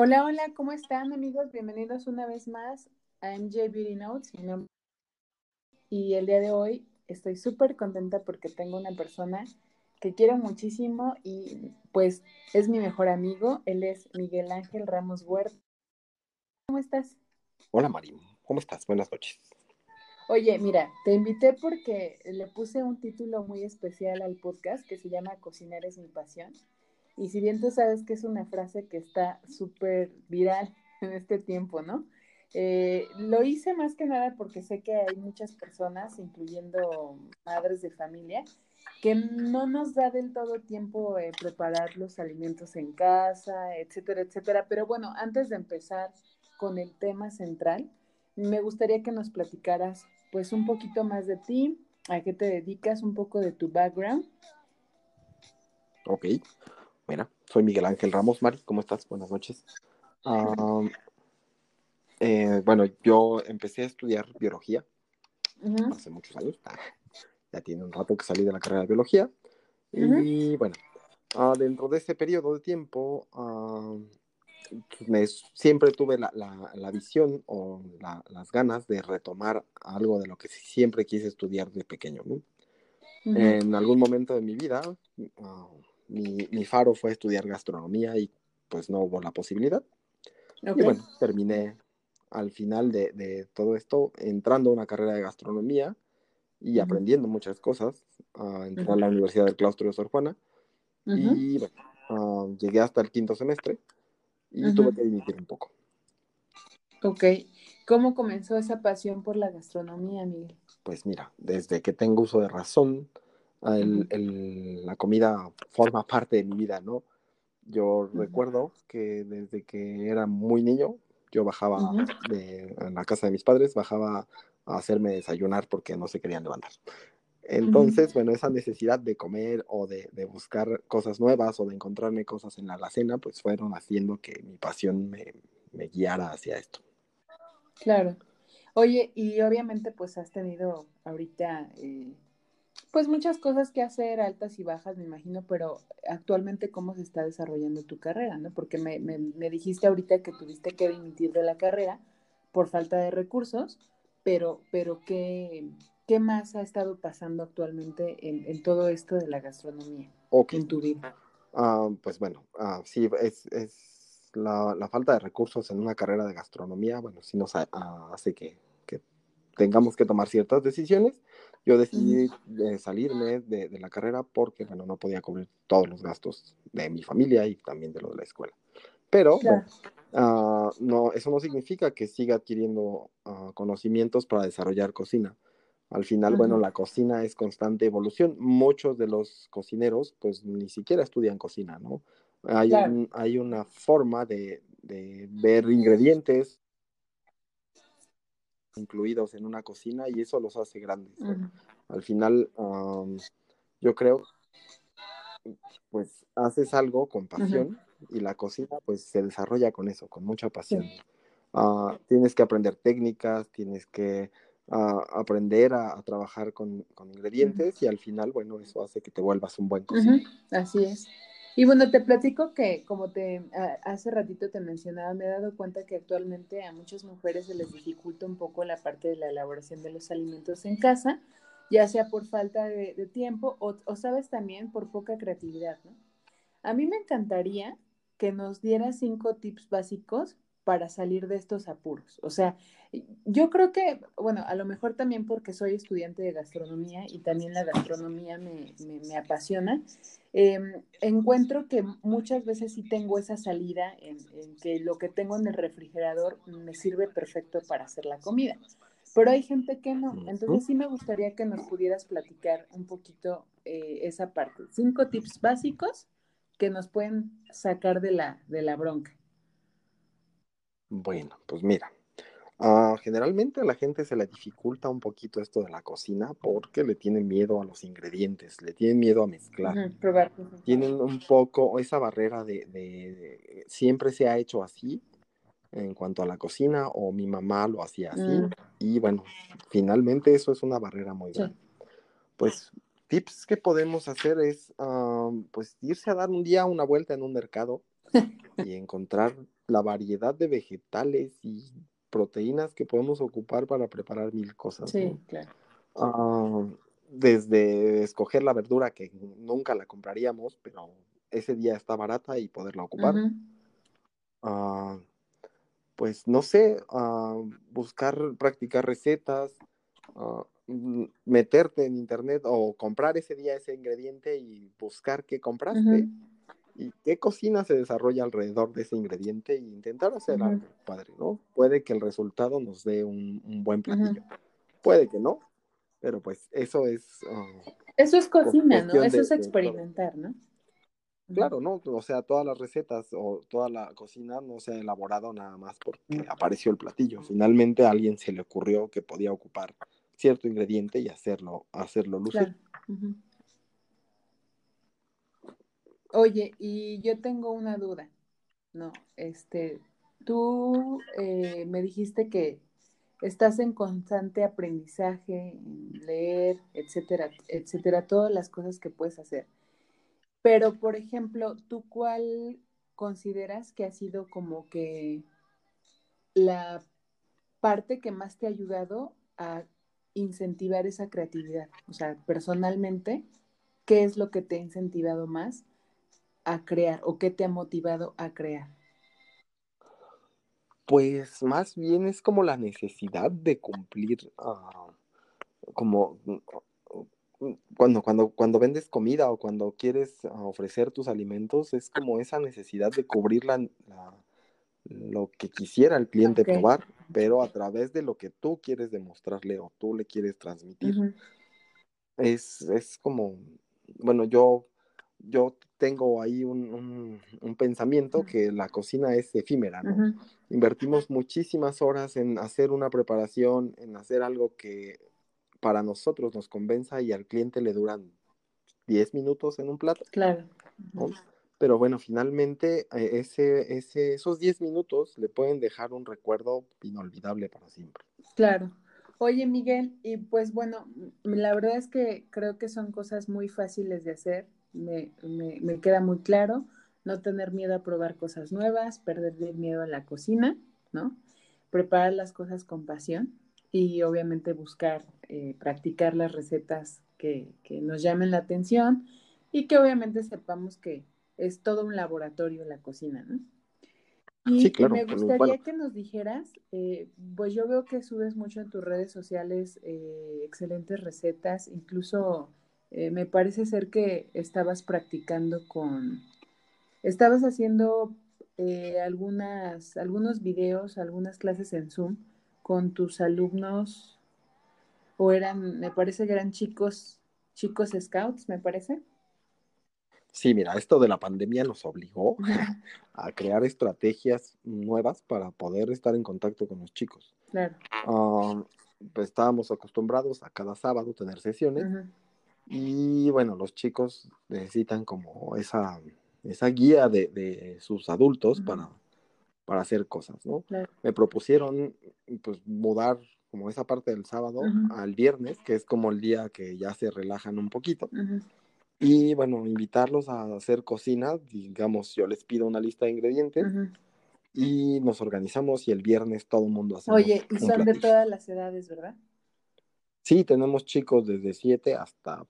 Hola, hola, ¿cómo están amigos? Bienvenidos una vez más a MJ Beauty Notes. Mi nombre y el día de hoy estoy súper contenta porque tengo una persona que quiero muchísimo y pues es mi mejor amigo. Él es Miguel Ángel Ramos Huerta. ¿Cómo estás? Hola Mari, ¿cómo estás? Buenas noches. Oye, mira, te invité porque le puse un título muy especial al podcast que se llama Cocinar es mi pasión. Y si bien tú sabes que es una frase que está súper viral en este tiempo, ¿no? Eh, lo hice más que nada porque sé que hay muchas personas, incluyendo madres de familia, que no nos da del todo tiempo eh, preparar los alimentos en casa, etcétera, etcétera. Pero bueno, antes de empezar con el tema central, me gustaría que nos platicaras pues un poquito más de ti, a qué te dedicas, un poco de tu background. Ok, mira, soy Miguel Ángel Ramos, Mari, ¿cómo estás? Buenas noches. Eh, bueno, yo empecé a estudiar biología hace muchos años, ah, ya tiene un rato que salí de la carrera de biología, y bueno, ah, dentro de ese periodo de tiempo, siempre tuve la, la, visión o las ganas de retomar algo de lo que siempre quise estudiar de pequeño. ¿no? En algún momento de mi vida, ah, mi, mi, faro fue estudiar gastronomía y pues no hubo la posibilidad. Y bueno, terminé al final de, de, todo esto entrando a una carrera de gastronomía y aprendiendo muchas cosas. Uh, entré a la Universidad del Claustro de Sor Juana y bueno, ah, llegué hasta el quinto semestre y tuve que dimitir un poco. Ok. ¿Cómo comenzó esa pasión por la gastronomía, Miguel? Pues mira, desde que tengo uso de razón, el, el, la comida forma parte de mi vida, ¿no? Yo recuerdo que desde que era muy niño, yo bajaba de, en la casa de mis padres, bajaba a hacerme desayunar porque no se querían levantar. Entonces, bueno, esa necesidad de comer o de, de, buscar cosas nuevas o de encontrarme cosas en la alacena, pues fueron haciendo que mi pasión me, me guiara hacia esto. Claro. Oye, y obviamente pues has tenido ahorita eh, pues muchas cosas que hacer, altas y bajas, me imagino, pero actualmente cómo se está desarrollando tu carrera, ¿no? Porque me, me, me dijiste ahorita que tuviste que dimitir de la carrera por falta de recursos, pero, pero ¿qué, ¿qué más ha estado pasando actualmente en, todo esto de la gastronomía en tu vida? Ah, pues bueno, uh, sí, es, es la, la, falta de recursos en una carrera de gastronomía, bueno, sí nos hace que, que, tengamos que tomar ciertas decisiones. Yo decidí salirme de, de, la carrera porque, bueno, no podía cubrir todos los gastos de mi familia y también de lo de la escuela. Pero, bueno, uh, no, eso no significa que siga adquiriendo conocimientos para desarrollar cocina al final, bueno, la cocina es constante evolución. Muchos de los cocineros, pues ni siquiera estudian cocina, ¿no? Hay, un, hay una forma de, de, ver ingredientes incluidos en una cocina y eso los hace grandes. Al final, yo creo, pues haces algo con pasión y la cocina, pues se desarrolla con eso, con mucha pasión. Uh, tienes que aprender técnicas, tienes que a aprender a, trabajar con, con ingredientes y al final, bueno, eso hace que te vuelvas un buen cocinero. Así es. Y bueno, te platico que como te hace ratito te mencionaba, me he dado cuenta que actualmente a muchas mujeres se les dificulta un poco la parte de la elaboración de los alimentos en casa, ya sea por falta de, tiempo o, sabes también por poca creatividad. A mí me encantaría que nos dieras cinco tips básicos para salir de estos apuros. O sea, yo creo que, bueno, a lo mejor también porque soy estudiante de gastronomía y también la gastronomía me, me, apasiona, eh, encuentro que muchas veces sí tengo esa salida en, en, que lo que tengo en el refrigerador me sirve perfecto para hacer la comida. Pero hay gente que no. Entonces sí me gustaría que nos pudieras platicar un poquito eh, esa parte. Cinco tips básicos que nos pueden sacar de la, de la bronca. Bueno, pues mira, uh, generalmente a la gente se le dificulta un poquito esto de la cocina porque le tienen miedo a los ingredientes, le tienen miedo a mezclar. Uh -huh, probar. Tienen un poco esa barrera de, de, de, siempre se ha hecho así en cuanto a la cocina o mi mamá lo hacía así -huh. y bueno, finalmente eso es una barrera muy grande. Sí. Pues tips que podemos hacer es uh, pues irse a dar un día una vuelta en un mercado y encontrar la variedad de vegetales y proteínas que podemos ocupar para preparar mil cosas. Sí, claro. Ah, desde escoger la verdura que nunca la compraríamos, pero ese día está barata y poderla ocupar. Ah, pues no sé, ah, buscar, practicar recetas, meterte en internet o comprar ese día ese ingrediente y buscar qué compraste y qué cocina se desarrolla alrededor de ese ingrediente e intentar hacer algo padre, ¿no? Puede que el resultado nos dé un, buen platillo, puede que no, pero pues eso es... Ah, eso es cocina, ¿no? Eso es experimentar, ¿no? Claro, ¿no? O sea, todas las recetas o toda la cocina no se ha elaborado nada más porque apareció el platillo. Finalmente a alguien se le ocurrió que podía ocupar cierto ingrediente y hacerlo, hacerlo lucir. Oye, y yo tengo una duda, ¿no? Este, tú eh, me dijiste que estás en constante aprendizaje, en leer, etcétera, etcétera, todas las cosas que puedes hacer. Pero, por ejemplo, ¿tú cuál consideras que ha sido como que la parte que más te ha ayudado a incentivar esa creatividad? O sea, personalmente, ¿qué es lo que te ha incentivado más a crear o qué te ha motivado a crear? Pues más bien es como la necesidad de cumplir, ah, como mm, cuando, cuando, cuando vendes comida o cuando quieres ah, ofrecer tus alimentos, es como esa necesidad de cubrir la, lo que quisiera el cliente probar, pero a través de lo que tú quieres demostrarle o tú le quieres transmitir. es, es como, bueno, yo yo tengo ahí un, pensamiento que la cocina es efímera, ¿no? Invertimos muchísimas horas en hacer una preparación, en hacer algo que para nosotros nos convenza y al cliente le duran 10 minutos en un plato. Claro. Pero bueno, finalmente eh, ese, ese, esos 10 minutos le pueden dejar un recuerdo inolvidable para siempre. Claro. Oye, Miguel, y pues bueno, la verdad es que creo que son cosas muy fáciles de hacer me, me, queda muy claro, no tener miedo a probar cosas nuevas, perder el miedo a la cocina, ¿no? Preparar las cosas con pasión y obviamente buscar, eh, practicar las recetas que, que, nos llamen la atención y que obviamente sepamos que es todo un laboratorio la cocina, ¿no? Y, sí, claro, me gustaría que nos dijeras, eh, pues yo veo que subes mucho en tus redes sociales eh, excelentes recetas, incluso eh, me parece ser que estabas practicando con, estabas haciendo eh, algunas, algunos videos, algunas clases en Zoom con tus alumnos, o eran, me parece que eran chicos, chicos scouts, me parece. Sí, mira, esto de la pandemia nos obligó a crear estrategias nuevas para poder estar en contacto con los chicos. Claro. Ah, pues estábamos acostumbrados a cada sábado tener sesiones. Y bueno, los chicos necesitan como esa, esa guía de, sus adultos para, para hacer cosas, ¿no? Me propusieron pues mudar como esa parte del sábado al viernes, que es como el día que ya se relajan un poquito. Y bueno, invitarlos a hacer cocina, digamos, yo les pido una lista de ingredientes y nos organizamos y el viernes todo el mundo hace. Oye, y son de todas las edades, ¿verdad? Sí, tenemos chicos desde 7 hasta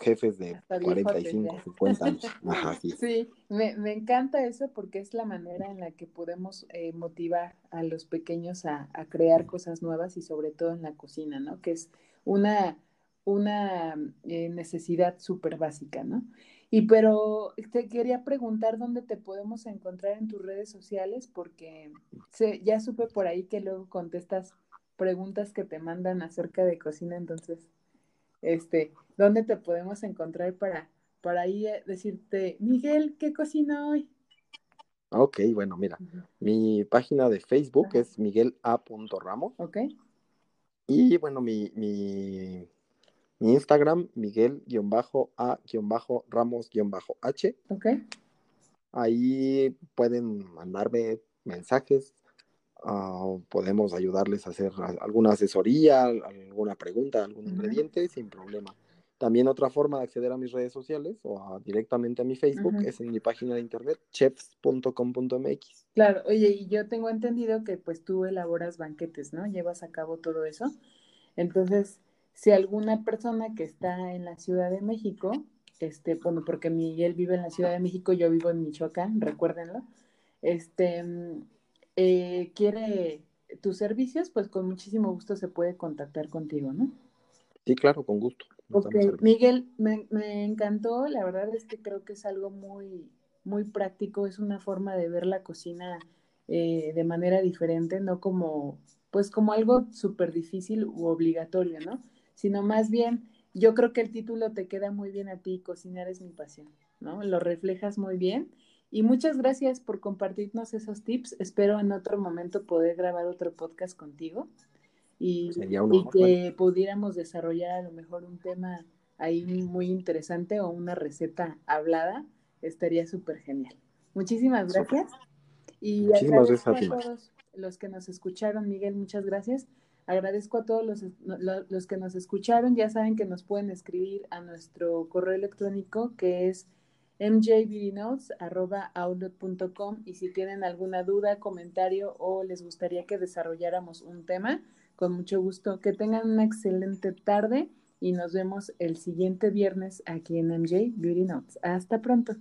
jefes de 45, 50 años. sí, me, me, encanta eso porque es la manera en la que podemos eh, motivar a los pequeños a, a, crear cosas nuevas y sobre todo en la cocina, ¿no? Que es una, una eh, necesidad súper básica, ¿no? Y pero te quería preguntar dónde te podemos encontrar en tus redes sociales porque ya supe por ahí que luego contestas preguntas que te mandan acerca de cocina, entonces este, ¿dónde te podemos encontrar para, para ahí eh, decirte, Miguel, ¿qué cocina hoy? Ok, bueno, mira, mi página de Facebook es Miguel A. Ramos. Ok. Y bueno, mi, mi, mi Instagram, Miguel-A-Ramos-H. Ok. Ahí pueden mandarme mensajes, Ah, podemos ayudarles a hacer alguna asesoría, alguna pregunta, algún ingrediente, sin problema. También otra forma de acceder a mis redes sociales o directamente a mi Facebook es en mi página de internet chefs.com.mx. Claro, oye, y yo tengo entendido que pues tú elaboras banquetes, ¿no? Llevas a cabo todo eso. Entonces, si alguna persona que está en la Ciudad de México, este, bueno, porque Miguel vive en la Ciudad de México, yo vivo en Michoacán, recuérdenlo, este, eh, quiere tus servicios, pues con muchísimo gusto se puede contactar contigo, ¿no? Sí, claro, con gusto. Ok, Miguel, me, me, encantó, la verdad es que creo que es algo muy, muy práctico, es una forma de ver la cocina eh, de manera diferente, no como, pues como algo súper difícil u obligatorio, ¿no? Sino más bien, yo creo que el título te queda muy bien a ti, cocinar es mi pasión, ¿no? Lo reflejas muy bien. Y muchas gracias por compartirnos esos tips. Espero en otro momento poder grabar otro podcast contigo y, y que pudiéramos desarrollar a lo mejor un tema ahí muy interesante o una receta hablada. Estaría súper genial. Muchísimas gracias. Y Muchísimas gracias a todos los que nos escucharon, Miguel, muchas gracias. Agradezco a todos los, los, que nos escucharon. Ya saben que nos pueden escribir a nuestro correo electrónico que es mjbdnotes.outlook.com y si tienen alguna duda, comentario o les gustaría que desarrolláramos un tema, con mucho gusto. Que tengan una excelente tarde y nos vemos el siguiente viernes aquí en MJ Beauty Notes. Hasta pronto.